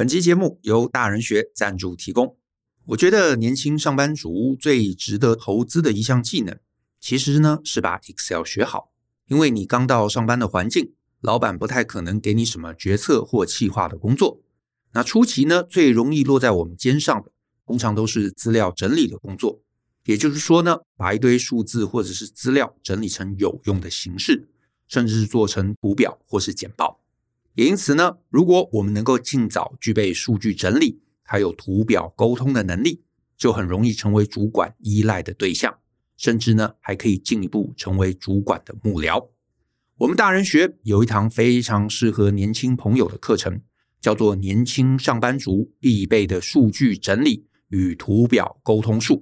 本期节目由大人学赞助提供。我觉得年轻上班族最值得投资的一项技能，其实呢是把 Excel 学好。因为你刚到上班的环境，老板不太可能给你什么决策或企划的工作。那初期呢，最容易落在我们肩上的，通常都是资料整理的工作。也就是说呢，把一堆数字或者是资料整理成有用的形式，甚至是做成图表或是简报。也因此呢，如果我们能够尽早具备数据整理还有图表沟通的能力，就很容易成为主管依赖的对象，甚至呢，还可以进一步成为主管的幕僚。我们大人学有一堂非常适合年轻朋友的课程，叫做《年轻上班族必备的数据整理与图表沟通术》。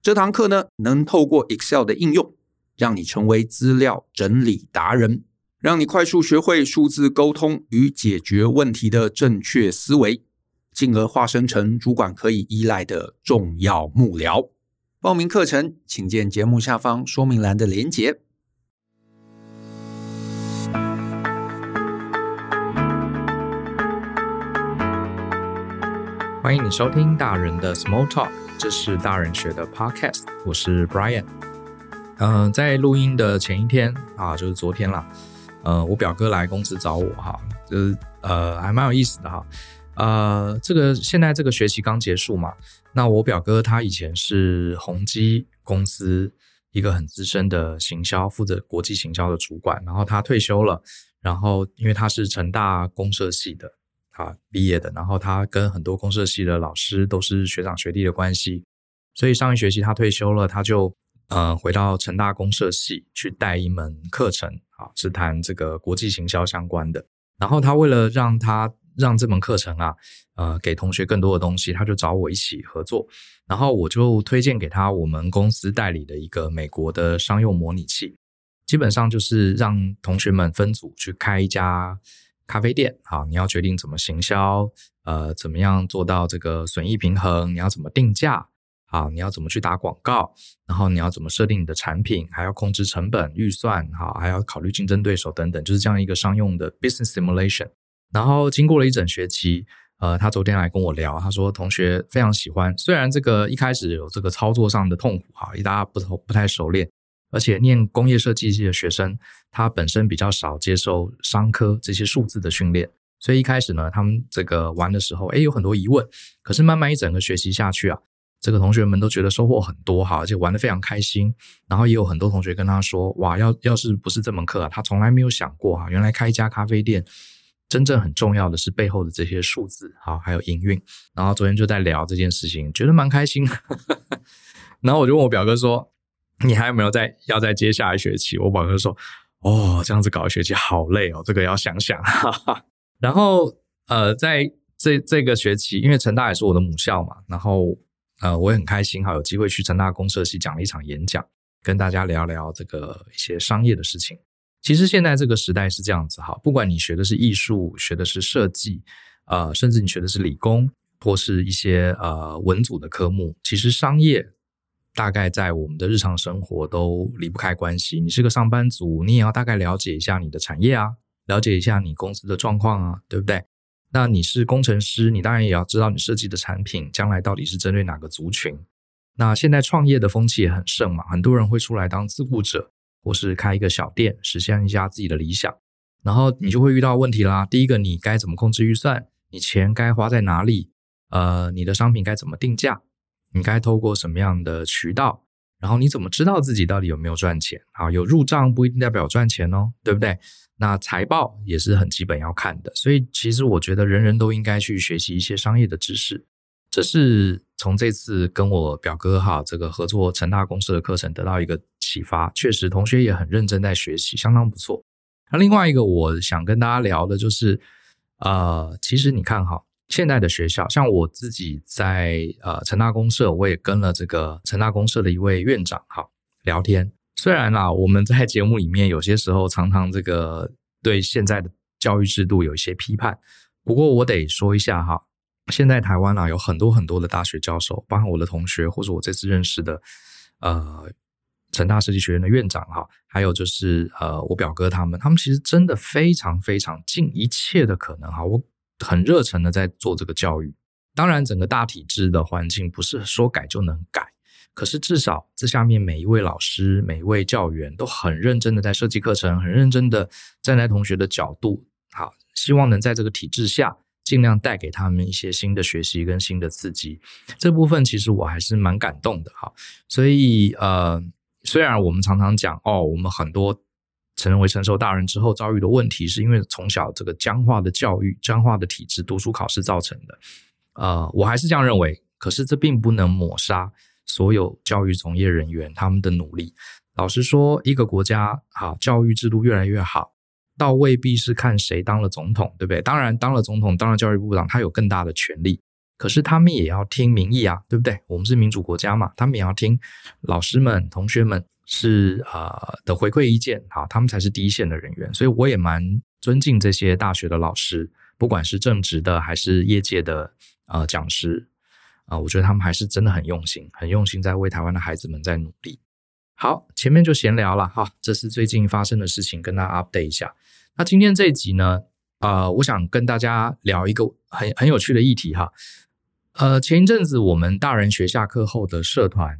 这堂课呢，能透过 Excel 的应用，让你成为资料整理达人，让你快速学会数字沟通与解决问题的正确思维，进而化身成主管可以依赖的重要幕僚。报名课程，请见节目下方说明栏的连结。欢迎你收听大人的 Small Talk。这是大人学的 Podcast，我是 Brian。嗯、在录音的前一天啊，就是昨天啦。呃，我表哥来公司找我哈，就是呃还蛮有意思的哈。呃，这个现在这个学期刚结束嘛，那我表哥他以前是宏基公司一个很资深的行销，负责国际行销的主管，然后他退休了，然后因为他是成大公社系的。啊，毕业的，然后他跟很多公社系的老师都是学长学弟的关系，所以上一学期他退休了，他就呃回到成大公社系去带一门课程，啊，是谈这个国际行销相关的。然后他为了让他让这门课程啊，呃，给同学更多的东西，他就找我一起合作，然后我就推荐给他我们公司代理的一个美国的商用模拟器，基本上就是让同学们分组去开一家。咖啡店，好，你要决定怎么行销，呃，怎么样做到这个损益平衡？你要怎么定价？啊，你要怎么去打广告？然后你要怎么设定你的产品？还要控制成本、预算，好，还要考虑竞争对手等等，就是这样一个商用的 business simulation。然后经过了一整学期，呃，他昨天来跟我聊，他说同学非常喜欢，虽然这个一开始有这个操作上的痛苦，哈，大家不不太熟练。而且念工业设计系的学生，他本身比较少接受商科这些数字的训练，所以一开始呢，他们这个玩的时候，诶，有很多疑问。可是慢慢一整个学习下去啊，这个同学们都觉得收获很多哈，而且玩得非常开心。然后也有很多同学跟他说，哇，要要是不是这门课啊，他从来没有想过哈，原来开一家咖啡店，真正很重要的是背后的这些数字，好，还有营运。然后昨天就在聊这件事情，觉得蛮开心。然后我就问我表哥说。你还有没有再要再接下一学期？我表哥说：“哦，这样子搞一学期好累哦，这个要想想。”然后呃，在这这个学期，因为成大也是我的母校嘛，然后呃，我也很开心哈，有机会去成大公社系讲了一场演讲，跟大家聊聊这个一些商业的事情。其实现在这个时代是这样子哈，不管你学的是艺术，学的是设计，呃，甚至你学的是理工或是一些呃文组的科目，其实商业。大概在我们的日常生活都离不开关系。你是个上班族，你也要大概了解一下你的产业啊，了解一下你公司的状况啊，对不对？那你是工程师，你当然也要知道你设计的产品将来到底是针对哪个族群。那现在创业的风气也很盛嘛，很多人会出来当自雇者，或是开一个小店，实现一下自己的理想。然后你就会遇到问题啦。第一个，你该怎么控制预算？你钱该花在哪里？呃，你的商品该怎么定价？你该透过什么样的渠道？然后你怎么知道自己到底有没有赚钱？啊，有入账不一定代表赚钱哦，对不对？那财报也是很基本要看的。所以其实我觉得人人都应该去学习一些商业的知识。这是从这次跟我表哥哈这个合作成大公司的课程得到一个启发。确实，同学也很认真在学习，相当不错。那另外一个我想跟大家聊的就是，呃，其实你看哈。现在的学校，像我自己在呃成大公社，我也跟了这个成大公社的一位院长哈聊天。虽然啦，我们在节目里面有些时候常常这个对现在的教育制度有一些批判，不过我得说一下哈，现在台湾啊有很多很多的大学教授，包括我的同学或者我这次认识的呃成大设计学院的院长哈，还有就是呃我表哥他们，他们其实真的非常非常尽一切的可能哈，我。很热忱的在做这个教育。当然，整个大体制的环境不是说改就能改，可是至少这下面每一位老师、每一位教员都很认真的在设计课程，很认真的站在同学的角度，好，希望能在这个体制下尽量带给他们一些新的学习跟新的刺激。这部分其实我还是蛮感动的哈。所以呃，虽然我们常常讲哦，我们很多成为成熟大人之后遭遇的问题，是因为从小这个僵化的教育、僵化的体制、读书考试造成的。呃，我还是这样认为。可是这并不能抹杀所有教育从业人员他们的努力。老实说，一个国家好，教育制度越来越好，倒未必是看谁当了总统，对不对？当然，当了总统，当了教育部长，他有更大的权力。可是他们也要听民意啊，对不对？我们是民主国家嘛，他们也要听老师们、同学们是呃的回馈意见，啊，他们才是第一线的人员。所以我也蛮尊敬这些大学的老师，不管是正职的还是业界的。呃，讲师啊，我觉得他们还是真的很用心，很用心在为台湾的孩子们在努力。好，前面就闲聊了哈，这是最近发生的事情，跟大家 update 一下。那今天这一集呢，呃，我想跟大家聊一个很很有趣的议题哈。呃，前一阵子我们大人学下课后的社团，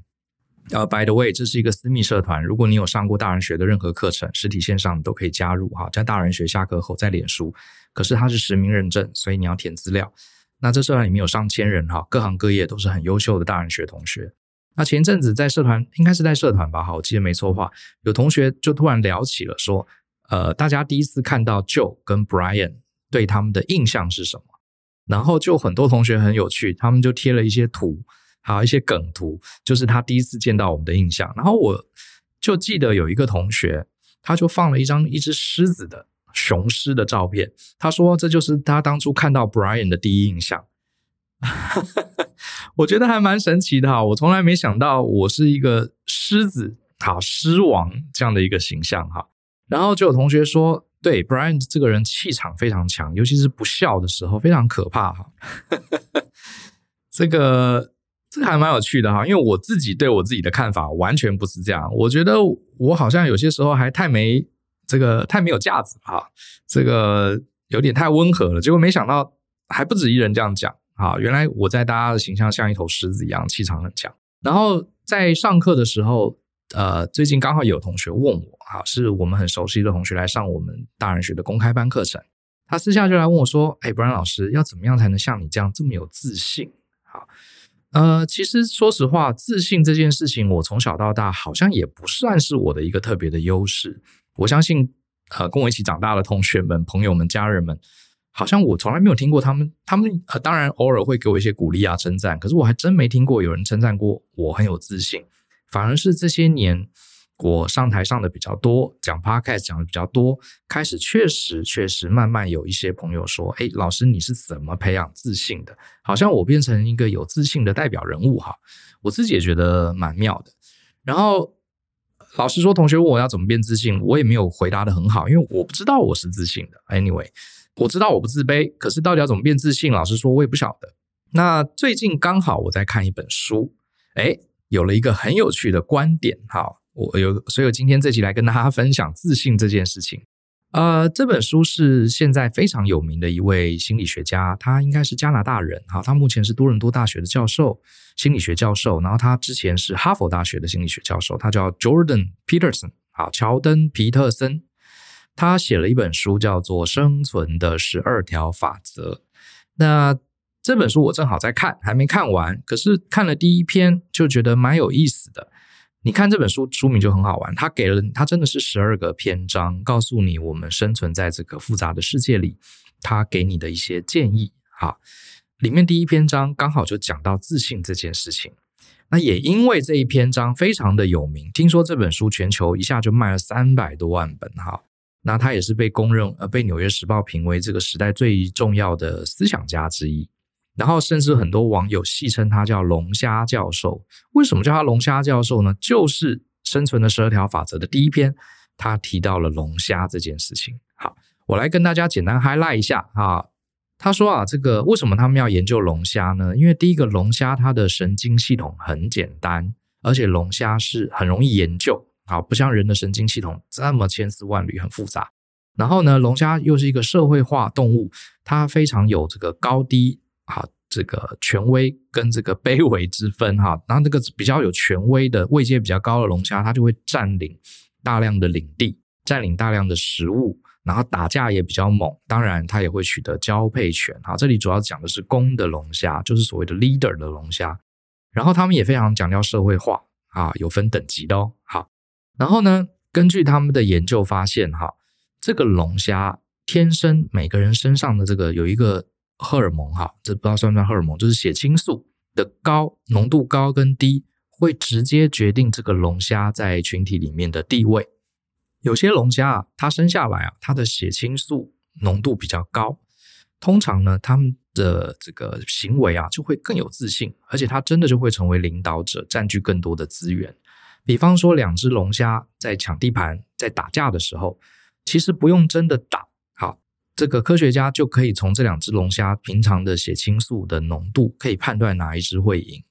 呃，by the way，这是一个私密社团，如果你有上过大人学的任何课程，实体线上都可以加入哈。在大人学下课后在脸书，可是它是实名认证，所以你要填资料。那这社团里面有上千人哈，各行各业都是很优秀的大人学同学。那前一阵子在社团，应该是在社团吧？哈，我记得没错话，有同学就突然聊起了说，呃，大家第一次看到 Joe 跟 Brian 对他们的印象是什么？然后就很多同学很有趣，他们就贴了一些图，还有一些梗图，就是他第一次见到我们的印象。然后我就记得有一个同学，他就放了一张一只狮子的。雄狮的照片，他说这就是他当初看到 Brian 的第一印象，我觉得还蛮神奇的哈，我从来没想到我是一个狮子，好狮王这样的一个形象哈。然后就有同学说，对 Brian 这个人气场非常强，尤其是不笑的时候非常可怕哈。这个这个还蛮有趣的哈，因为我自己对我自己的看法完全不是这样，我觉得我好像有些时候还太没。这个太没有架子哈，这个有点太温和了。结果没想到还不止一人这样讲啊！原来我在大家的形象像一头狮子一样，气场很强。然后在上课的时候，呃，最近刚好有同学问我，哈，是我们很熟悉的同学来上我们大人学的公开班课程。他私下就来问我说：“哎不然老师，要怎么样才能像你这样这么有自信？”好，呃，其实说实话，自信这件事情，我从小到大好像也不算是我的一个特别的优势。我相信，呃，跟我一起长大的同学们、朋友们、家人们，好像我从来没有听过他们。他们呃，当然偶尔会给我一些鼓励啊、称赞，可是我还真没听过有人称赞过我很有自信。反而是这些年，我上台上的比较多，讲 podcast 讲的比较多，开始确实确实慢慢有一些朋友说：“哎，老师你是怎么培养自信的？”好像我变成一个有自信的代表人物哈，我自己也觉得蛮妙的。然后。老师说，同学问我要怎么变自信，我也没有回答得很好，因为我不知道我是自信的。Anyway，我知道我不自卑，可是到底要怎么变自信，老师说，我也不晓得。那最近刚好我在看一本书，诶，有了一个很有趣的观点。好，我有，所以我今天这期来跟大家分享自信这件事情。呃，这本书是现在非常有名的一位心理学家，他应该是加拿大人，哈，他目前是多伦多大学的教授，心理学教授，然后他之前是哈佛大学的心理学教授，他叫 Jordan Peterson，好，乔登皮特森，他写了一本书叫做《生存的十二条法则》，那这本书我正好在看，还没看完，可是看了第一篇就觉得蛮有意思的。你看这本书书名就很好玩，它给了它真的是十二个篇章，告诉你我们生存在这个复杂的世界里，它给你的一些建议。好，里面第一篇章刚好就讲到自信这件事情。那也因为这一篇章非常的有名，听说这本书全球一下就卖了三百多万本哈。那它也是被公认呃被纽约时报评为这个时代最重要的思想家之一。然后，甚至很多网友戏称他叫“龙虾教授”。为什么叫他“龙虾教授”呢？就是《生存的十二条法则》的第一篇，他提到了龙虾这件事情。好，我来跟大家简单 highlight 一下啊。他说啊，这个为什么他们要研究龙虾呢？因为第一个，龙虾它的神经系统很简单，而且龙虾是很容易研究，啊，不像人的神经系统这么千丝万缕，很复杂。然后呢，龙虾又是一个社会化动物，它非常有这个高低啊，这个权威跟这个卑微之分哈。然后这个比较有权威的位阶比较高的龙虾，它就会占领大量的领地，占领大量的食物，然后打架也比较猛。当然，它也会取得交配权哈。这里主要讲的是公的龙虾，就是所谓的 leader 的龙虾。然后他们也非常强调社会化啊，有分等级的哦。好，然后呢，根据他们的研究发现哈。这个龙虾天生每个人身上的这个有一个荷尔蒙哈，这不知道算不算荷尔蒙，就是血清素的高浓度高跟低，会直接决定这个龙虾在群体里面的地位。有些龙虾啊，它生下来啊，它的血清素浓度比较高，通常呢，它们的这个行为啊就会更有自信，而且它真的就会成为领导者，占据更多的资源。比方说，两只龙虾在抢地盘，在打架的时候。其实不用真的打，这个科学家就可以从这两只龙虾平常的血清素的浓度，可以判断哪一只会赢。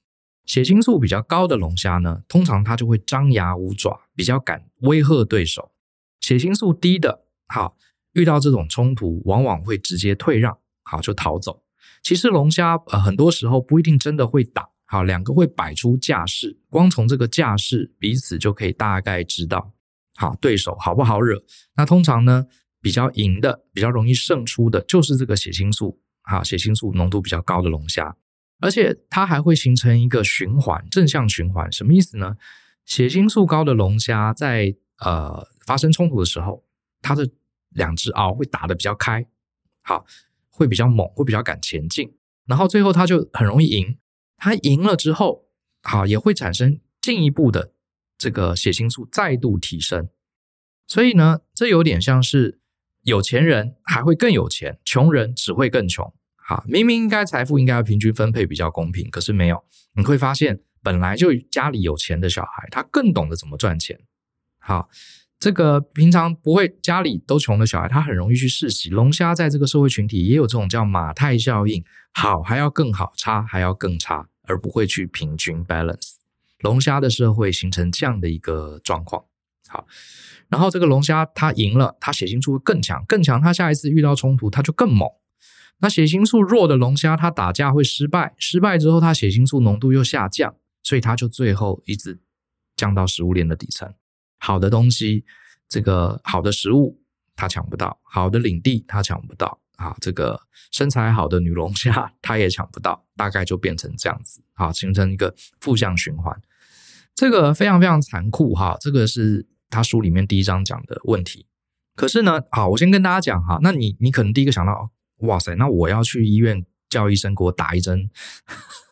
血清素比较高的龙虾呢，通常它就会张牙舞爪，比较敢威吓对手。血清素低的，好，遇到这种冲突，往往会直接退让，好，就逃走。其实龙虾呃，很多时候不一定真的会打，好，两个会摆出架势，光从这个架势，彼此就可以大概知道。好，对手好不好惹？那通常呢，比较赢的、比较容易胜出的，就是这个血清素，好，血清素浓度比较高的龙虾，而且它还会形成一个循环，正向循环。什么意思呢？血清素高的龙虾在呃发生冲突的时候，它的两只螯会打得比较开，好，会比较猛，会比较敢前进，然后最后它就很容易赢。它赢了之后，好，也会产生进一步的。这个血清素再度提升，所以呢，这有点像是有钱人还会更有钱，穷人只会更穷。好，明明应该财富应该要平均分配比较公平，可是没有。你会发现，本来就家里有钱的小孩，他更懂得怎么赚钱。好，这个平常不会家里都穷的小孩，他很容易去世袭。龙虾在这个社会群体也有这种叫马太效应，好还要更好，差还要更差，而不会去平均 balance。龙虾的社会形成这样的一个状况，好，然后这个龙虾它赢了，它血清素会更强，更强，它下一次遇到冲突它就更猛。那血清素弱的龙虾，它打架会失败，失败之后它血清素浓度又下降，所以它就最后一直降到食物链的底层。好的东西，这个好的食物它抢不到，好的领地它抢不到。啊，这个身材好的女龙虾，它也抢不到，大概就变成这样子，好，形成一个负向循环，这个非常非常残酷哈。这个是他书里面第一章讲的问题。可是呢，好，我先跟大家讲哈，那你你可能第一个想到，哇塞，那我要去医院叫医生给我打一针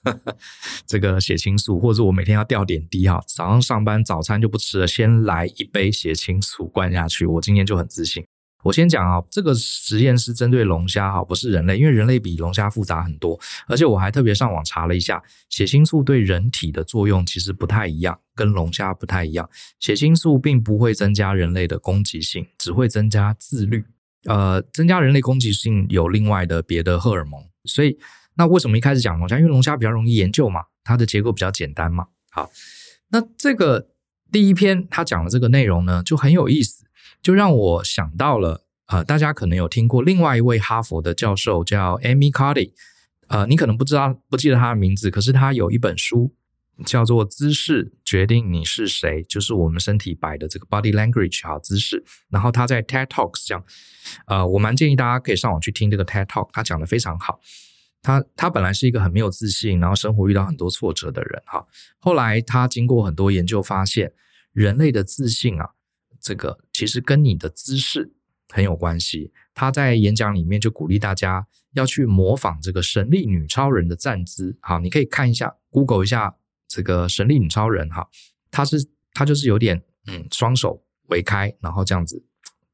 这个血清素，或者我每天要吊点滴哈，早上上班早餐就不吃了，先来一杯血清素灌下去，我今天就很自信。我先讲啊，这个实验是针对龙虾哈，不是人类，因为人类比龙虾复杂很多。而且我还特别上网查了一下，血清素对人体的作用其实不太一样，跟龙虾不太一样。血清素并不会增加人类的攻击性，只会增加自律。呃，增加人类攻击性有另外的别的荷尔蒙。所以，那为什么一开始讲龙虾？因为龙虾比较容易研究嘛，它的结构比较简单嘛。好，那这个第一篇他讲的这个内容呢，就很有意思。就让我想到了，呃，大家可能有听过另外一位哈佛的教授叫 Amy Cuddy，呃，你可能不知道，不记得他的名字，可是他有一本书叫做《姿势决定你是谁》，就是我们身体摆的这个 body language 哈，姿势。然后他在 TED Talks 讲，呃，我蛮建议大家可以上网去听这个 TED Talk，他讲的非常好。他他本来是一个很没有自信，然后生活遇到很多挫折的人哈，后来他经过很多研究发现，人类的自信啊。这个其实跟你的姿势很有关系。他在演讲里面就鼓励大家要去模仿这个神力女超人的站姿。好，你可以看一下，Google 一下这个神力女超人。哈，她是她就是有点嗯，双手围开，然后这样子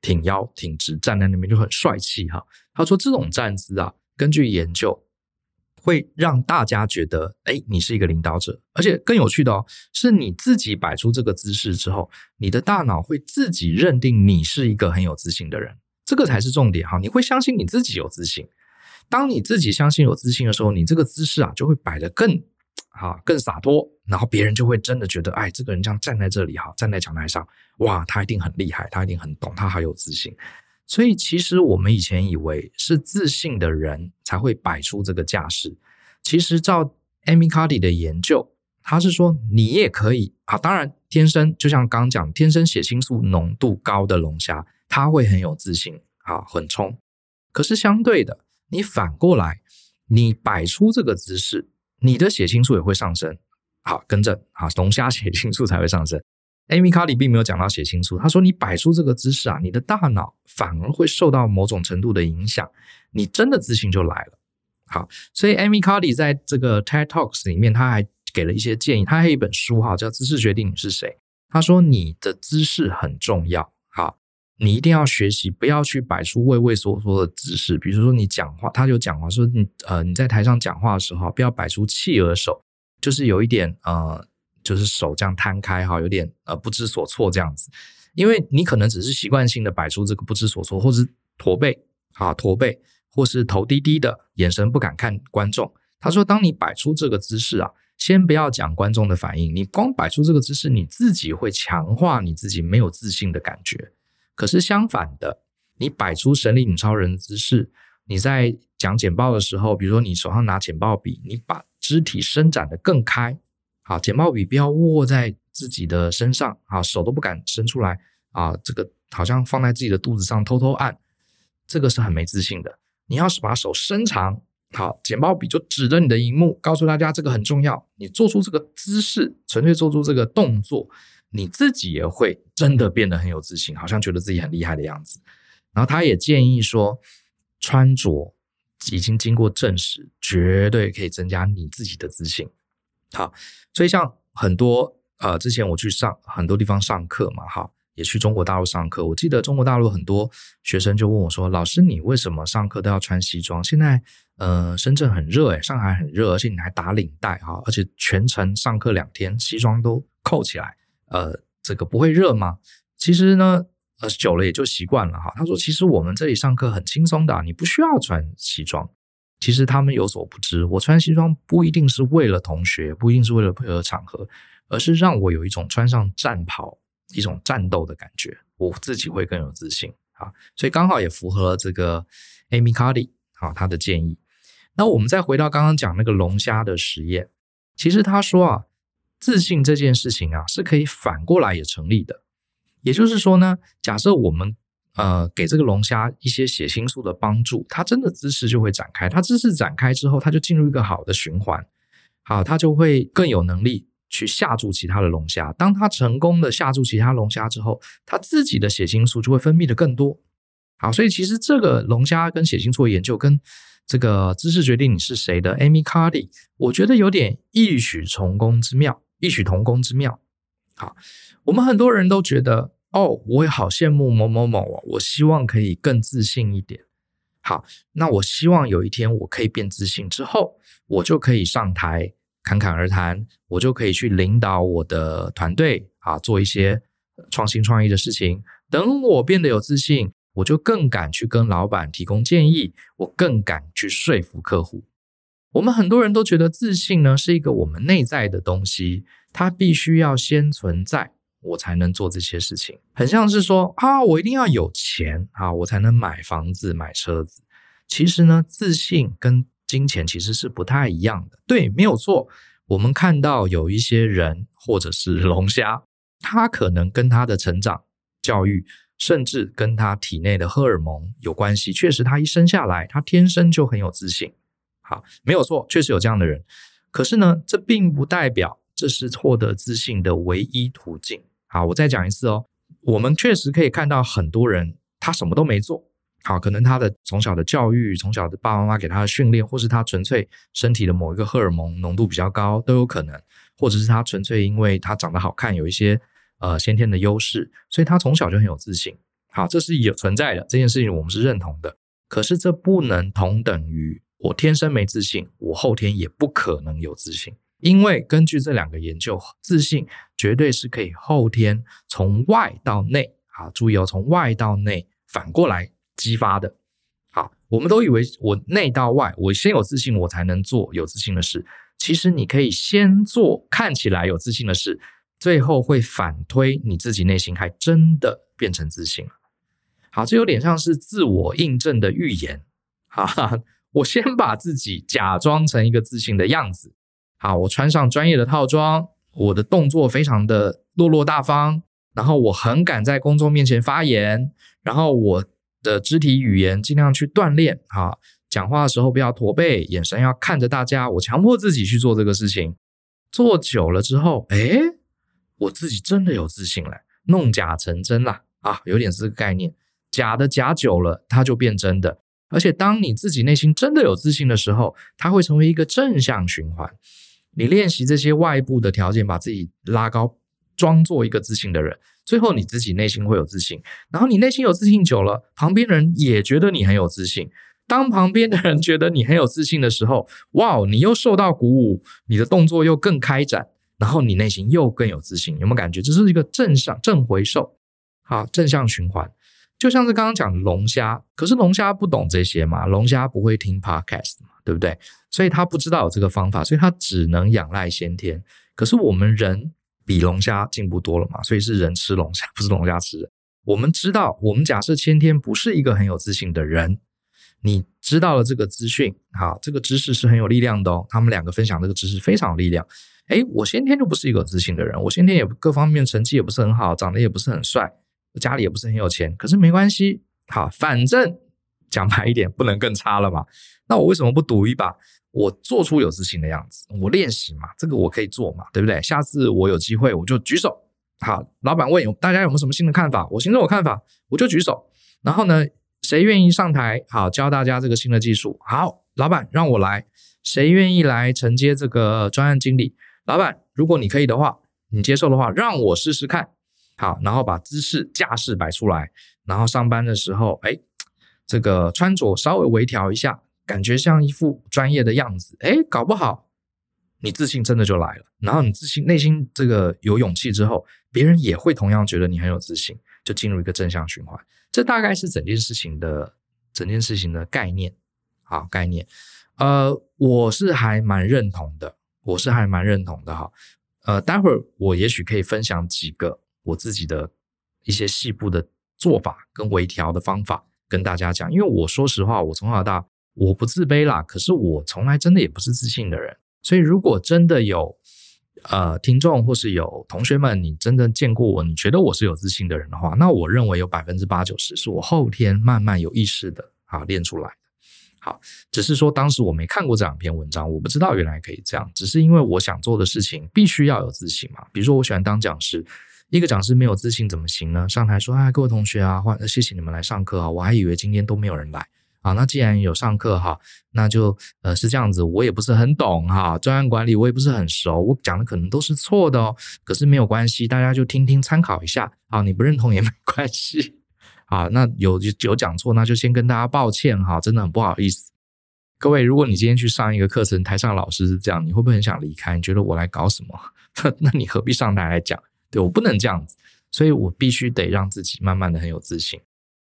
挺腰挺直站在那边就很帅气。哈，他说这种站姿啊，根据研究。会让大家觉得，哎，你是一个领导者，而且更有趣的哦，是你自己摆出这个姿势之后，你的大脑会自己认定你是一个很有自信的人，这个才是重点哈。你会相信你自己有自信，当你自己相信有自信的时候，你这个姿势啊就会摆得更好，更洒脱，然后别人就会真的觉得，哎，这个人这样站在这里哈，站在讲台上，哇，他一定很厉害，他一定很懂，他好有自信。所以其实我们以前以为是自信的人才会摆出这个架势，其实照 Amy Cuddy 的研究，他是说你也可以啊，当然天生就像刚刚讲，天生血清素浓度高的龙虾，他会很有自信啊，很冲。可是相对的，你反过来，你摆出这个姿势，你的血清素也会上升。好，更正啊，龙虾血清素才会上升。Amy Cuddy 并没有讲到血清素，他说你摆出这个姿势啊，你的大脑反而会受到某种程度的影响，你真的自信就来了。好，所以 Amy Cuddy 在这个 TED Talks 里面，他还给了一些建议。他还有一本书哈，叫《姿势决定你是谁》。他说你的姿势很重要，好，你一定要学习，不要去摆出畏畏缩缩的姿势。比如说你讲话，他就讲话说你呃你在台上讲话的时候，不要摆出企鹅手，就是有一点呃。就是手这样摊开哈，有点呃不知所措这样子，因为你可能只是习惯性的摆出这个不知所措，或是驼背啊驼背，或是头低低的，眼神不敢看观众。他说，当你摆出这个姿势啊，先不要讲观众的反应，你光摆出这个姿势，你自己会强化你自己没有自信的感觉。可是相反的，你摆出神力女超人的姿势，你在讲简报的时候，比如说你手上拿简报笔，你把肢体伸展得更开。好，简报笔不要握在自己的身上，啊，手都不敢伸出来，啊，这个好像放在自己的肚子上偷偷按，这个是很没自信的。你要是把手伸长，好，简报笔就指着你的荧幕，告诉大家这个很重要。你做出这个姿势，纯粹做出这个动作，你自己也会真的变得很有自信，好像觉得自己很厉害的样子。然后他也建议说，穿着已经经过证实，绝对可以增加你自己的自信。好，所以像很多呃，之前我去上很多地方上课嘛，哈，也去中国大陆上课。我记得中国大陆很多学生就问我说：“老师，你为什么上课都要穿西装？现在呃，深圳很热诶，上海很热，而且你还打领带哈，而且全程上课两天，西装都扣起来，呃，这个不会热吗？”其实呢，呃，久了也就习惯了哈。他说：“其实我们这里上课很轻松的，你不需要穿西装。”其实他们有所不知，我穿西装不一定是为了同学，不一定是为了配合场合，而是让我有一种穿上战袍、一种战斗的感觉，我自己会更有自信啊。所以刚好也符合了这个 Amy Cuddy 啊他的建议。那我们再回到刚刚讲那个龙虾的实验，其实他说啊，自信这件事情啊是可以反过来也成立的，也就是说呢，假设我们。呃，给这个龙虾一些血清素的帮助，它真的姿势就会展开。它姿势展开之后，它就进入一个好的循环，好，它就会更有能力去吓住其他的龙虾。当它成功的吓住其他龙虾之后，它自己的血清素就会分泌的更多。好，所以其实这个龙虾跟血清素研究，跟这个姿势决定你是谁的 Amy Cardy，我觉得有点异曲同工之妙，异曲同工之妙。好，我们很多人都觉得。哦，我也好羡慕某某某哦，我希望可以更自信一点。好，那我希望有一天我可以变自信之后，我就可以上台侃侃而谈，我就可以去领导我的团队啊，做一些创新创意的事情。等我变得有自信，我就更敢去跟老板提供建议，我更敢去说服客户。我们很多人都觉得自信呢是一个我们内在的东西，它必须要先存在。我才能做这些事情，很像是说啊，我一定要有钱啊，我才能买房子、买车子。其实呢，自信跟金钱其实是不太一样的。对，没有错。我们看到有一些人或者是龙虾，他可能跟他的成长、教育，甚至跟他体内的荷尔蒙有关系。确实，他一生下来，他天生就很有自信。好，没有错，确实有这样的人。可是呢，这并不代表这是获得自信的唯一途径。好，我再讲一次哦。我们确实可以看到很多人，他什么都没做。好，可能他的从小的教育，从小的爸爸妈妈给他的训练，或是他纯粹身体的某一个荷尔蒙浓度比较高，都有可能。或者是他纯粹因为他长得好看，有一些呃先天的优势，所以他从小就很有自信。好，这是有存在的，这件事情我们是认同的。可是这不能同等于我天生没自信，我后天也不可能有自信。因为根据这两个研究，自信绝对是可以后天从外到内，啊，注意哦，从外到内反过来激发的。好，我们都以为我内到外，我先有自信，我才能做有自信的事。其实你可以先做看起来有自信的事，最后会反推你自己内心还真的变成自信了。好，这有点像是自我印证的预言。哈哈，我先把自己假装成一个自信的样子。好，我穿上专业的套装，我的动作非常的落落大方，然后我很敢在公众面前发言，然后我的肢体语言尽量去锻炼。哈，讲话的时候不要驼背，眼神要看着大家。我强迫自己去做这个事情，做久了之后，诶，我自己真的有自信了，弄假成真了啊，有点这个概念。假的假久了，它就变真的。而且，当你自己内心真的有自信的时候，它会成为一个正向循环。你练习这些外部的条件，把自己拉高，装作一个自信的人，最后你自己内心会有自信。然后你内心有自信久了，旁边人也觉得你很有自信。当旁边的人觉得你很有自信的时候，哇，你又受到鼓舞，你的动作又更开展，然后你内心又更有自信。有没有感觉？这是一个正向正回收，好，正向循环。就像是刚刚讲龙虾，可是龙虾不懂这些嘛，龙虾不会听 podcast 嘛，对不对？所以他不知道有这个方法，所以他只能仰赖先天。可是我们人比龙虾进步多了嘛，所以是人吃龙虾，不是龙虾吃人。我们知道，我们假设先天不是一个很有自信的人，你知道了这个资讯，好，这个知识是很有力量的哦。他们两个分享这个知识非常有力量。诶，我先天就不是一个有自信的人，我先天也各方面成绩也不是很好，长得也不是很帅。家里也不是很有钱，可是没关系，好，反正 讲白一点，不能更差了嘛。那我为什么不赌一把？我做出有自信的样子，我练习嘛，这个我可以做嘛，对不对？下次我有机会，我就举手。好，老板问有大家有没有什么新的看法？我形成我看法，我就举手。然后呢，谁愿意上台？好，教大家这个新的技术。好，老板让我来。谁愿意来承接这个专案经理？老板，如果你可以的话，你接受的话，让我试试看。好，然后把姿势架势摆出来，然后上班的时候，哎，这个穿着稍微微调一下，感觉像一副专业的样子，哎，搞不好你自信真的就来了。然后你自信内心这个有勇气之后，别人也会同样觉得你很有自信，就进入一个正向循环。这大概是整件事情的整件事情的概念，好，概念。呃，我是还蛮认同的，我是还蛮认同的哈。呃，待会儿我也许可以分享几个。我自己的一些细部的做法跟微调的方法跟大家讲，因为我说实话，我从小到大我不自卑啦，可是我从来真的也不是自信的人。所以如果真的有呃听众或是有同学们，你真的见过我，你觉得我是有自信的人的话，那我认为有百分之八九十是我后天慢慢有意识的啊练出来的。好，只是说当时我没看过这两篇文章，我不知道原来可以这样，只是因为我想做的事情必须要有自信嘛。比如说我喜欢当讲师。一个讲师没有自信怎么行呢？上台说：“哎，各位同学啊，欢，谢谢你们来上课啊！我还以为今天都没有人来啊。那既然有上课哈，那就呃是这样子。我也不是很懂哈，专案管理我也不是很熟，我讲的可能都是错的哦。可是没有关系，大家就听听参考一下啊。你不认同也没关系啊。那有有讲错，那就先跟大家抱歉哈，真的很不好意思。各位，如果你今天去上一个课程，台上老师是这样，你会不会很想离开？你觉得我来搞什么？那你何必上台来讲？”对，我不能这样子，所以我必须得让自己慢慢的很有自信。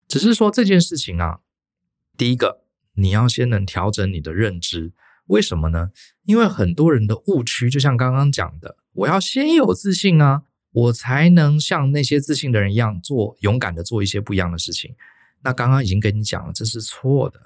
只是说这件事情啊，第一个你要先能调整你的认知，为什么呢？因为很多人的误区，就像刚刚讲的，我要先有自信啊，我才能像那些自信的人一样做勇敢的做一些不一样的事情。那刚刚已经跟你讲了，这是错的，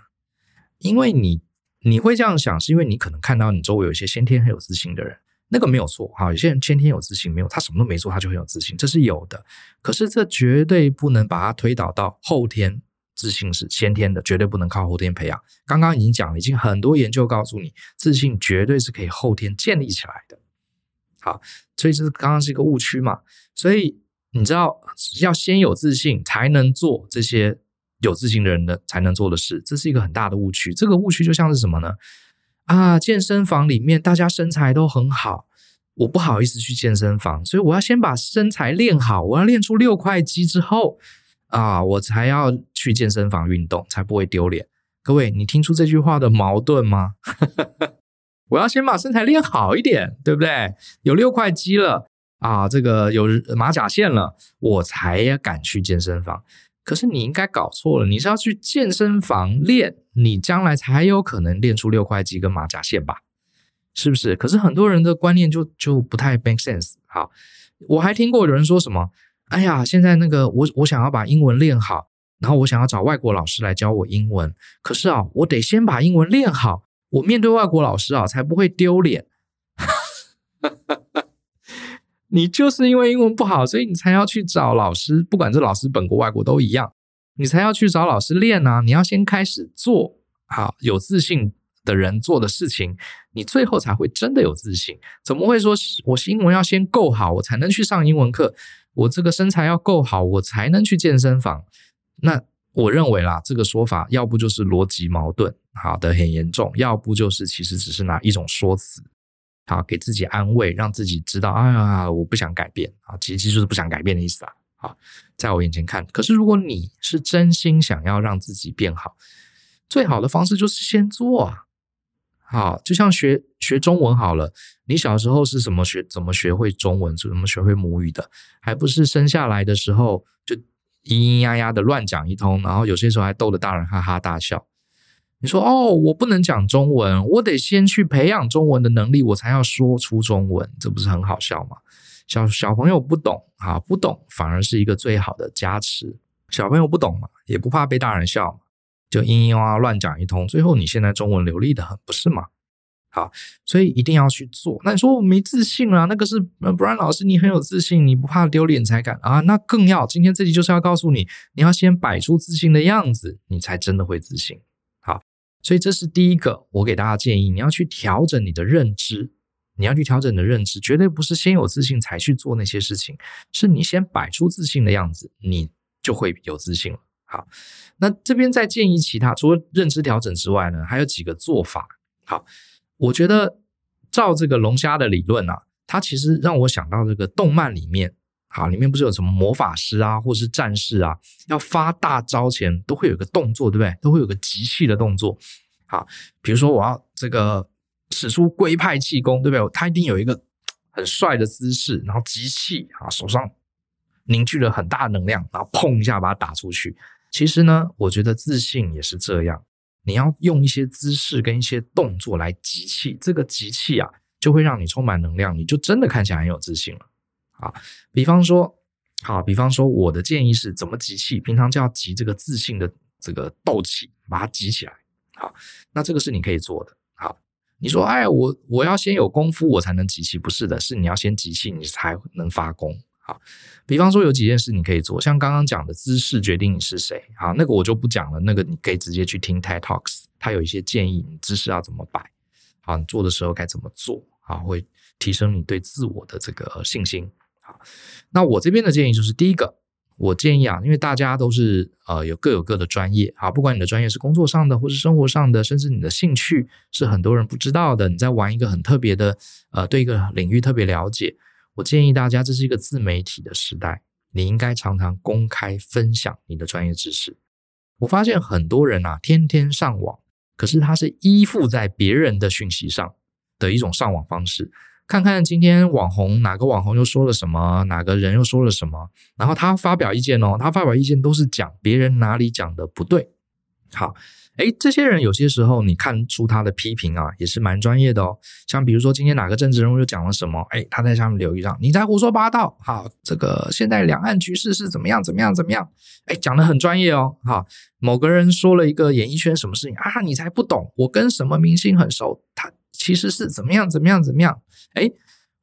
因为你你会这样想，是因为你可能看到你周围有一些先天很有自信的人。那个没有错哈，有些人先天有自信，没有他什么都没做，他就很有自信，这是有的。可是这绝对不能把它推导到后天，自信是先天的，绝对不能靠后天培养。刚刚已经讲了，已经很多研究告诉你，自信绝对是可以后天建立起来的。好，所以这是刚刚是一个误区嘛。所以你知道，要先有自信，才能做这些有自信的人的才能做的事，这是一个很大的误区。这个误区就像是什么呢？啊，健身房里面大家身材都很好，我不好意思去健身房，所以我要先把身材练好，我要练出六块肌之后啊，我才要去健身房运动，才不会丢脸。各位，你听出这句话的矛盾吗？我要先把身材练好一点，对不对？有六块肌了啊，这个有马甲线了，我才敢去健身房。可是你应该搞错了，你是要去健身房练，你将来才有可能练出六块肌跟马甲线吧？是不是？可是很多人的观念就就不太 make sense。好，我还听过有人说什么：“哎呀，现在那个我我想要把英文练好，然后我想要找外国老师来教我英文，可是啊，我得先把英文练好，我面对外国老师啊，才不会丢脸。你就是因为英文不好，所以你才要去找老师，不管这老师本国外国都一样，你才要去找老师练啊。你要先开始做好有自信的人做的事情，你最后才会真的有自信。怎么会说我是英文要先够好，我才能去上英文课？我这个身材要够好，我才能去健身房？那我认为啦，这个说法要不就是逻辑矛盾，好的很严重；要不就是其实只是拿一种说辞，好给自己安慰，让自己知道，哎呀，我不想改变啊，其实就是不想改变的意思啊。好，在我眼前看，可是如果你是真心想要让自己变好，最好的方式就是先做啊。好，就像学学中文好了，你小时候是怎么学，怎么学会中文，怎么学会母语的？还不是生下来的时候就。咿咿呀呀的乱讲一通，然后有些时候还逗得大人哈哈大笑。你说哦，我不能讲中文，我得先去培养中文的能力，我才要说出中文，这不是很好笑吗？小小朋友不懂啊，不懂反而是一个最好的加持。小朋友不懂嘛，也不怕被大人笑嘛，就咿咿哇哇乱讲一通，最后你现在中文流利的很，不是吗？好，所以一定要去做。那你说我没自信啊？那个是 Brian 老师，你很有自信，你不怕丢脸才敢啊？那更要，今天这集就是要告诉你，你要先摆出自信的样子，你才真的会自信。所以这是第一个，我给大家建议，你要去调整你的认知，你要去调整你的认知，绝对不是先有自信才去做那些事情，是你先摆出自信的样子，你就会有自信了。好，那这边再建议其他，除了认知调整之外呢，还有几个做法。好。我觉得照这个龙虾的理论啊，它其实让我想到这个动漫里面，好，里面不是有什么魔法师啊，或是战士啊，要发大招前都会有个动作，对不对？都会有个集气的动作。好，比如说我要这个使出龟派气功，对不对？他一定有一个很帅的姿势，然后集气啊，手上凝聚了很大能量，然后砰一下把它打出去。其实呢，我觉得自信也是这样。你要用一些姿势跟一些动作来集气，这个集气啊，就会让你充满能量，你就真的看起来很有自信了。啊，比方说，好，比方说，我的建议是怎么集气？平常就要集这个自信的这个斗气，把它集起来。好，那这个是你可以做的。好，你说，哎，我我要先有功夫，我才能集气？不是的，是你要先集气，你才能发功。好，比方说有几件事你可以做，像刚刚讲的姿势决定你是谁，好，那个我就不讲了，那个你可以直接去听 TED Talks，他有一些建议，你姿势要怎么摆，好，你做的时候该怎么做，好，会提升你对自我的这个信心。那我这边的建议就是第一个，我建议啊，因为大家都是呃有各有各的专业，啊，不管你的专业是工作上的，或是生活上的，甚至你的兴趣是很多人不知道的，你在玩一个很特别的，呃，对一个领域特别了解。我建议大家，这是一个自媒体的时代，你应该常常公开分享你的专业知识。我发现很多人啊，天天上网，可是他是依附在别人的讯息上的一种上网方式。看看今天网红哪个网红又说了什么，哪个人又说了什么，然后他发表意见哦，他发表意见都是讲别人哪里讲的不对。好。哎，这些人有些时候你看出他的批评啊，也是蛮专业的哦。像比如说今天哪个政治人物又讲了什么，哎，他在下面留一张，你在胡说八道。好，这个现在两岸局势是怎么样怎么样怎么样？哎，讲得很专业哦。好，某个人说了一个演艺圈什么事情啊，你才不懂。我跟什么明星很熟，他其实是怎么样怎么样怎么样。哎，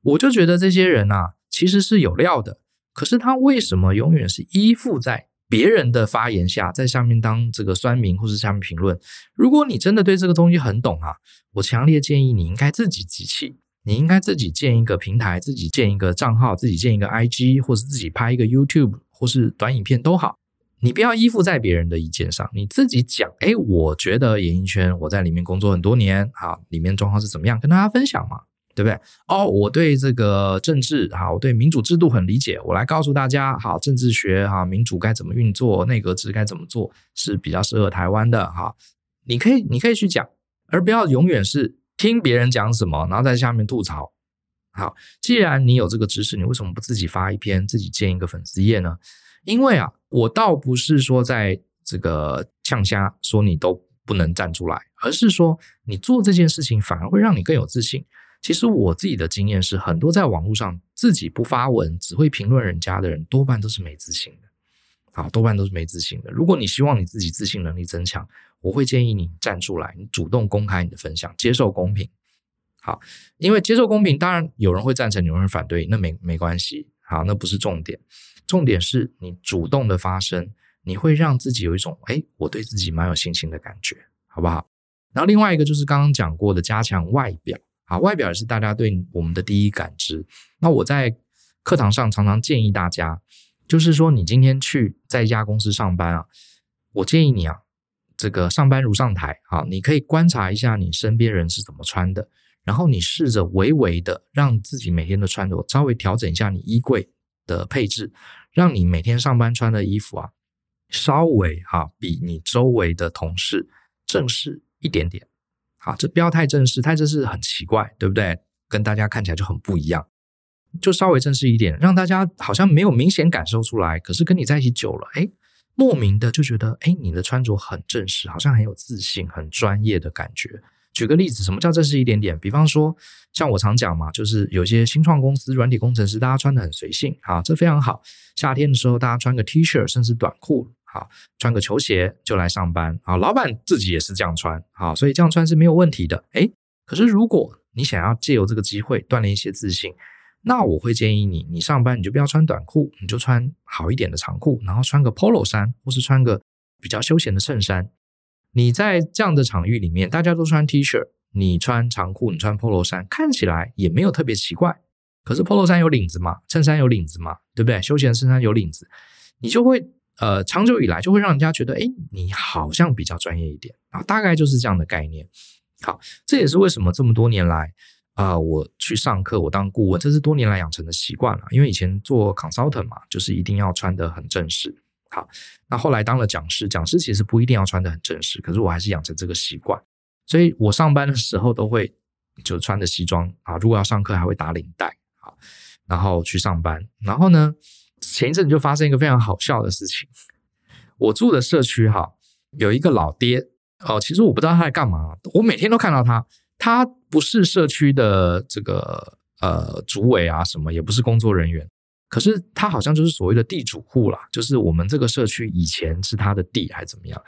我就觉得这些人啊，其实是有料的。可是他为什么永远是依附在？别人的发言下，在下面当这个酸民或是下面评论。如果你真的对这个东西很懂啊，我强烈建议你应该自己集气，你应该自己建一个平台，自己建一个账号，自己建一个 IG，或是自己拍一个 YouTube 或是短影片都好。你不要依附在别人的意见上，你自己讲。诶，我觉得演艺圈我在里面工作很多年，好，里面状况是怎么样，跟大家分享嘛。对不对？哦，我对这个政治好，我对民主制度很理解。我来告诉大家，好，政治学哈，民主该怎么运作，内阁制该怎么做，是比较适合台湾的哈。你可以，你可以去讲，而不要永远是听别人讲什么，然后在下面吐槽。好，既然你有这个知识，你为什么不自己发一篇，自己建一个粉丝页呢？因为啊，我倒不是说在这个呛虾说你都不能站出来，而是说你做这件事情反而会让你更有自信。其实我自己的经验是，很多在网络上自己不发文，只会评论人家的人，多半都是没自信的。好，多半都是没自信的。如果你希望你自己自信能力增强，我会建议你站出来，你主动公开你的分享，接受公平。好，因为接受公平，当然有人会赞成，有人反对，那没没关系。好，那不是重点，重点是你主动的发声，你会让自己有一种哎，我对自己蛮有信心的感觉，好不好？然后另外一个就是刚刚讲过的，加强外表。啊，外表也是大家对我们的第一感知。那我在课堂上常常建议大家，就是说你今天去在一家公司上班啊，我建议你啊，这个上班如上台啊，你可以观察一下你身边人是怎么穿的，然后你试着微微的让自己每天的穿着稍微调整一下你衣柜的配置，让你每天上班穿的衣服啊，稍微啊比你周围的同事正式一点点。好，这不要太正式，太正式很奇怪，对不对？跟大家看起来就很不一样，就稍微正式一点，让大家好像没有明显感受出来。可是跟你在一起久了，哎，莫名的就觉得，哎，你的穿着很正式，好像很有自信、很专业的感觉。举个例子，什么叫正式一点点？比方说，像我常讲嘛，就是有些新创公司软体工程师，大家穿得很随性，啊，这非常好。夏天的时候，大家穿个 T 恤，甚至短裤。好，穿个球鞋就来上班。好，老板自己也是这样穿。好，所以这样穿是没有问题的。诶，可是如果你想要借由这个机会锻炼一些自信，那我会建议你，你上班你就不要穿短裤，你就穿好一点的长裤，然后穿个 Polo 衫，或是穿个比较休闲的衬衫。你在这样的场域里面，大家都穿 T 恤，你穿长裤，你穿 Polo 衫，看起来也没有特别奇怪。可是 Polo 衫有领子嘛，衬衫有领子嘛，对不对？休闲衬衫有领子，你就会。呃，长久以来就会让人家觉得，哎，你好像比较专业一点啊，大概就是这样的概念。好，这也是为什么这么多年来啊、我去上课，我当顾问，这是多年来养成的习惯了。因为以前做 consultant 嘛，就是一定要穿得很正式。好，那后来当了讲师，讲师其实不一定要穿得很正式，可是我还是养成这个习惯，所以我上班的时候都会就穿着西装啊，如果要上课还会打领带，好，然后去上班，然后呢，前一阵就发生一个非常好笑的事情，我住的社区哈，有一个老爹哦，其实我不知道他在干嘛，我每天都看到他，他不是社区的这个呃主委啊什么，也不是工作人员，可是他好像就是所谓的地主户啦，就是我们这个社区以前是他的地还是怎么样，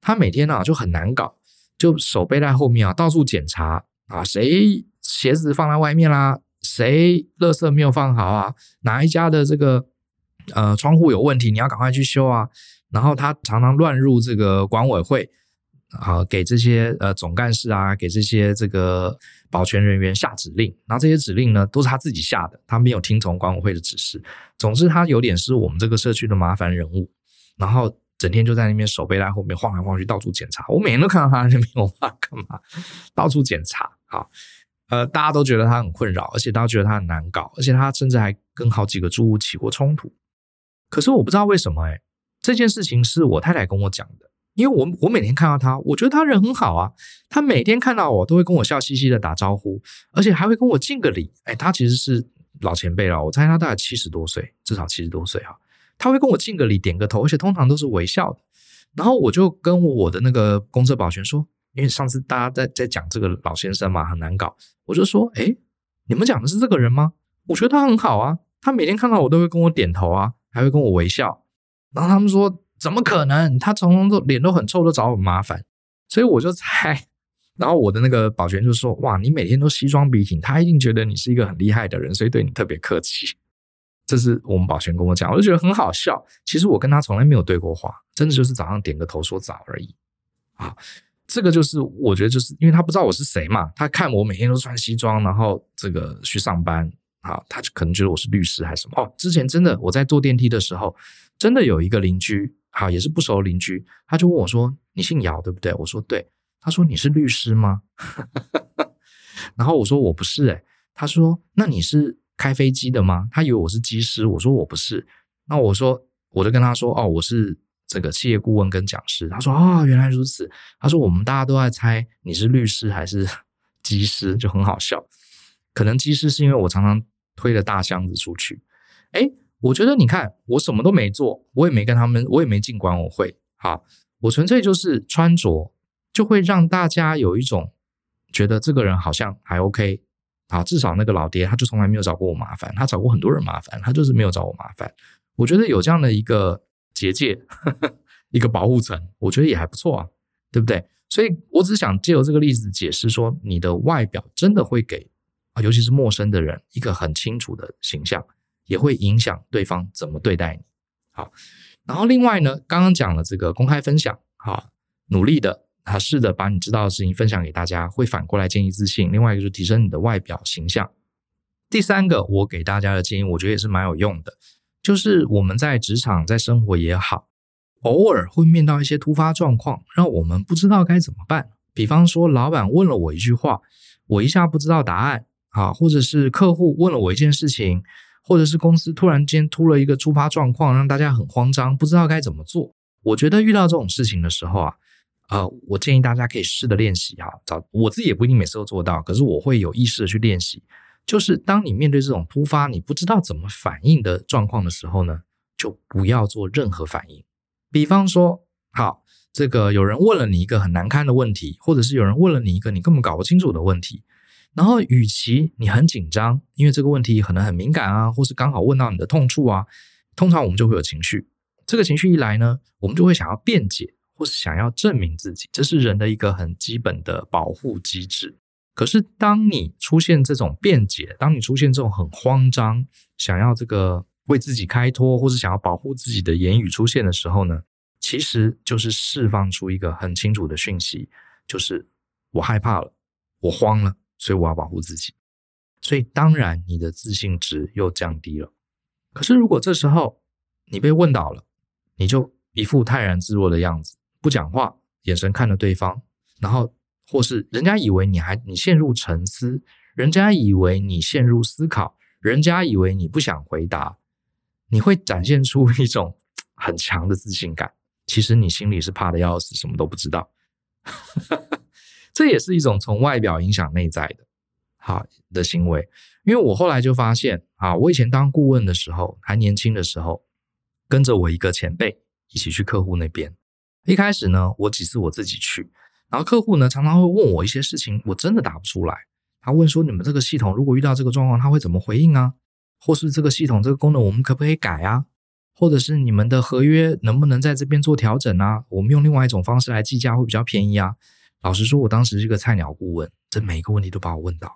他每天啊就很难搞，就手背在后面啊到处检查啊，谁鞋子放在外面啦，谁垃圾没有放好啊，哪一家的这个。呃，窗户有问题，你要赶快去修啊。然后他常常乱入这个管委会啊、给这些呃总干事啊，给这些这个保全人员下指令。然后这些指令呢，都是他自己下的，他没有听从管委会的指示。总之，他有点是我们这个社区的麻烦人物。然后整天就在那边手背在后面晃来晃去，到处检查。我每天都看到他在那边，我怕干嘛，到处检查。好，呃，大家都觉得他很困扰，而且大家觉得他很难搞，而且他甚至还跟好几个住户起过冲突。可是我不知道为什么哎，这件事情是我太太跟我讲的，因为我我每天看到他，我觉得他人很好啊，他每天看到我都会跟我笑嘻嘻的打招呼，而且还会跟我敬个礼。哎，他其实是老前辈了，我猜他大概七十多岁，至少七十多岁哈。他会跟我敬个礼，点个头，而且通常都是微笑的。然后我就跟我的那个公车保全说，因为上次大家在在讲这个老先生嘛，很难搞，我就说，哎，你们讲的是这个人吗？我觉得他很好啊，他每天看到我都会跟我点头啊。还会跟我微笑，然后他们说怎么可能？他从都脸都很臭，都找我麻烦，所以我就猜。然后我的那个保全就说：“哇，你每天都西装笔挺，他一定觉得你是一个很厉害的人，所以对你特别客气。”这是我们保全跟我讲，我就觉得很好笑。其实我跟他从来没有对过话，真的就是早上点个头说早而已。啊，这个就是我觉得就是因为他不知道我是谁嘛，他看我每天都穿西装，然后这个去上班。好，他就可能觉得我是律师还是什么哦。之前真的我在坐电梯的时候，真的有一个邻居，好，也是不熟的邻居，他就问我说：“你姓姚对不对？”我说：“对。”他说：“你是律师吗？” 然后我说：“我不是。”诶，他说：“那你是开飞机的吗？”他以为我是机师，我说：“我不是。”那我说：“我就跟他说哦，我是这个企业顾问跟讲师。”他说：“哦，原来如此。”他说：“我们大家都在猜你是律师还是机师，就很好笑。可能机师是因为我常常。”推了大箱子出去，哎，我觉得你看，我什么都没做，我也没跟他们，我也没进管委会，好，我纯粹就是穿着，就会让大家有一种觉得这个人好像还 OK，啊，至少那个老爹他就从来没有找过我麻烦，他找过很多人麻烦，他就是没有找我麻烦。我觉得有这样的一个结界，呵 呵一个保护层，我觉得也还不错啊，对不对？所以我只想借由这个例子解释说，你的外表真的会给啊，尤其是陌生的人一个很清楚的形象，也会影响对方怎么对待你。好，然后另外呢，刚刚讲了这个公开分享，好，努力的啊，试着把你知道的事情分享给大家，会反过来建立自信。另外一个就是提升你的外表形象。第三个，我给大家的建议，我觉得也是蛮有用的，就是我们在职场、在生活也好，偶尔会面到一些突发状况，让我们不知道该怎么办。比方说，老板问了我一句话，我一下不知道答案，啊，或者是客户问了我一件事情，或者是公司突然间突了一个突发状况，让大家很慌张，不知道该怎么做。我觉得遇到这种事情的时候啊，呃，我建议大家可以试着练习哈，找我自己也不一定每次都做到，可是我会有意识的去练习。就是当你面对这种突发，你不知道怎么反应的状况的时候呢，就不要做任何反应。比方说，好，这个有人问了你一个很难堪的问题，或者是有人问了你一个你根本搞不清楚的问题，然后与其你很紧张，因为这个问题可能很敏感啊，或是刚好问到你的痛处啊，通常我们就会有情绪。这个情绪一来呢，我们就会想要辩解，或是想要证明自己，这是人的一个很基本的保护机制。可是，当你出现这种辩解，当你出现这种很慌张，想要这个为自己开脱，或是想要保护自己的言语出现的时候呢，其实就是释放出一个很清楚的讯息，就是我害怕了，我慌了，所以我要保护自己。所以，当然你的自信值又降低了。可是，如果这时候你被问倒了，你就一副泰然自若的样子，不讲话，眼神看着对方，然后。或是人家以为你还你陷入沉思，人家以为你陷入思考，人家以为你不想回答，你会展现出一种很强的自信感。其实你心里是怕的要死，什么都不知道。这也是一种从外表影响内在的好的行为。因为我后来就发现啊，我以前当顾问的时候，还年轻的时候，跟着我一个前辈一起去客户那边。一开始呢，我几次我自己去。然后客户呢，常常会问我一些事情，我真的答不出来。他问说：“你们这个系统如果遇到这个状况，他会怎么回应啊？或是这个系统这个功能我们可不可以改啊？或者是你们的合约能不能在这边做调整啊？我们用另外一种方式来计价会比较便宜啊？”老实说，我当时是个菜鸟顾问，这每一个问题都把我问到。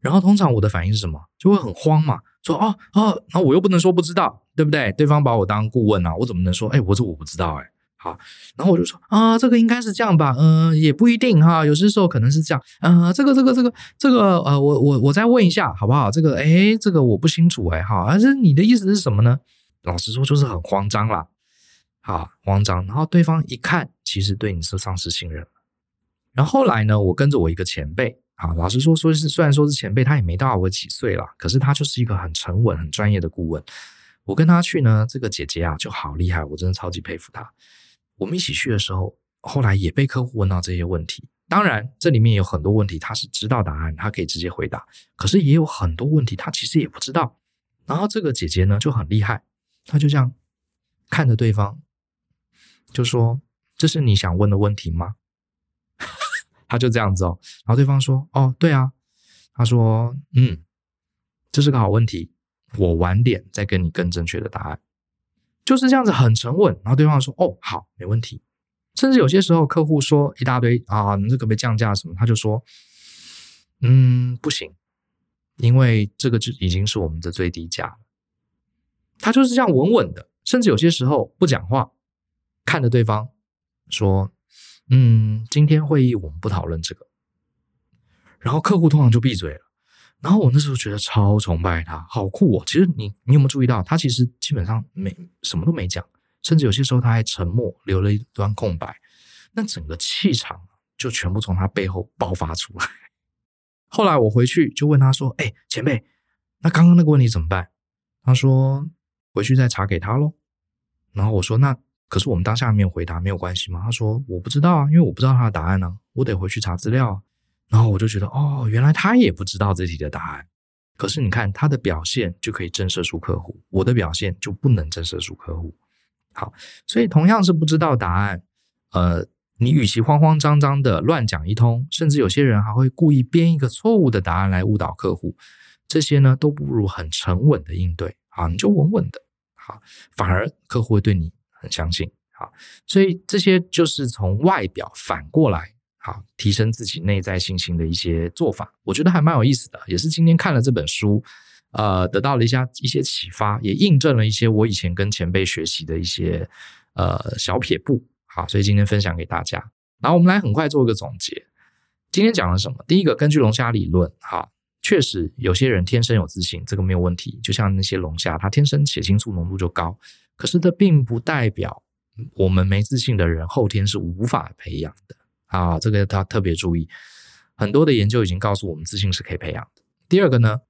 然后通常我的反应是什么？就会很慌嘛，说：“哦哦，那我又不能说不知道，对不对？对方把我当顾问啊，我怎么能说？哎，我这我不知道，哎。”好，然后我就说啊，这个应该是这样吧，嗯、也不一定哈，有些时候可能是这样，嗯、这个这个这个这个呃，我我我再问一下好不好？这个诶，这个我不清楚诶，好，但是你的意思是什么呢？老实说就是很慌张啦，好，慌张。然后对方一看，其实对你是丧失信任。然后后来呢，我跟着我一个前辈，啊，老实说说是虽然说是前辈，他也没大我几岁啦，可是他就是一个很沉稳、很专业的顾问。我跟他去呢，这个姐姐啊就好厉害，我真的超级佩服她。我们一起去的时候，后来也被客户问到这些问题。当然，这里面有很多问题他是知道答案，他可以直接回答。可是也有很多问题他其实也不知道。然后这个姐姐呢就很厉害，她就这样看着对方，就说：“这是你想问的问题吗？”他就这样子哦。然后对方说：“哦，对啊。”他说：“嗯，这是个好问题，我晚点再跟你更正确的答案。”就是这样子很沉稳，然后对方说：“哦，好，没问题。”甚至有些时候客户说一大堆啊，你这个被降价什么？他就说：“嗯，不行，因为这个就已经是我们的最低价了。”他就是这样稳稳的，甚至有些时候不讲话，看着对方说：“嗯，今天会议我们不讨论这个。”然后客户通常就闭嘴了。然后我那时候觉得超崇拜他，好酷哦！其实你你有没有注意到，他其实基本上没什么都没讲，甚至有些时候他还沉默，留了一段空白。那整个气场就全部从他背后爆发出来。后来我回去就问他说：“哎，前辈，那刚刚那个问题怎么办？”他说：“回去再查给他喽。”然后我说：“那可是我们当下没有回答，没有关系吗？”他说：“我不知道啊，因为我不知道他的答案呢，我得回去查资料。”然后我就觉得，哦，原来他也不知道这题的答案。可是你看他的表现就可以震慑出客户，我的表现就不能震慑出客户。好，所以同样是不知道答案，呃，你与其慌慌张张的乱讲一通，甚至有些人还会故意编一个错误的答案来误导客户，这些呢都不如很沉稳的应对。啊，你就稳稳的，好，反而客户会对你很相信。好，所以这些就是从外表反过来，好提升自己内在信心的一些做法，我觉得还蛮有意思的，也是今天看了这本书，呃，得到了一些一些启发，也印证了一些我以前跟前辈学习的一些呃小撇步。好，所以今天分享给大家。然后我们来很快做一个总结，今天讲了什么？第一个，根据龙虾理论，哈，确实有些人天生有自信，这个没有问题，就像那些龙虾，它天生血清素浓度就高，可是这并不代表。我们没自信的人，后天是无法培养的啊！这个他特别注意，很多的研究已经告诉我们，自信是可以培养的。第二个呢，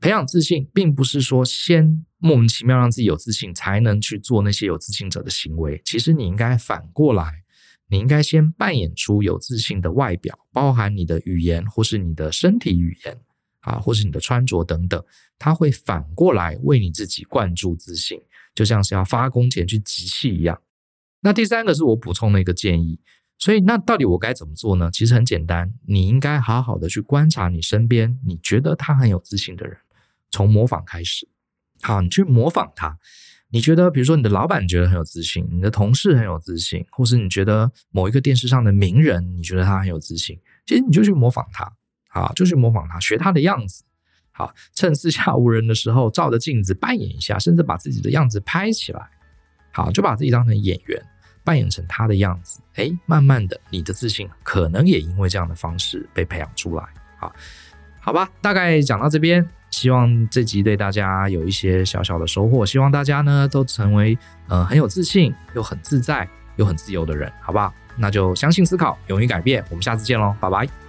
培养自信，并不是说先莫名其妙让自己有自信，才能去做那些有自信者的行为。其实你应该反过来，你应该先扮演出有自信的外表，包含你的语言，或是你的身体语言啊，或是你的穿着等等，它会反过来为你自己灌注自信，就像是要发工钱去集气一样。那第三个是我补充的一个建议，所以那到底我该怎么做呢？其实很简单，你应该好好的去观察你身边你觉得他很有自信的人，从模仿开始。好，你去模仿他。你觉得，比如说你的老板觉得很有自信，你的同事很有自信，或是你觉得某一个电视上的名人，你觉得他很有自信，其实你就去模仿他，好，就去模仿他，学他的样子。好，趁四下无人的时候，照着镜子扮演一下，甚至把自己的样子拍起来。好，就把自己当成演员。扮演成他的样子，哎，慢慢的，你的自信可能也因为这样的方式被培养出来。好，好吧，大概讲到这边，希望这集对大家有一些小小的收获。希望大家呢都成为呃很有自信又很自在又很自由的人，好不好？那就相信思考，勇于改变。我们下次见喽，拜拜。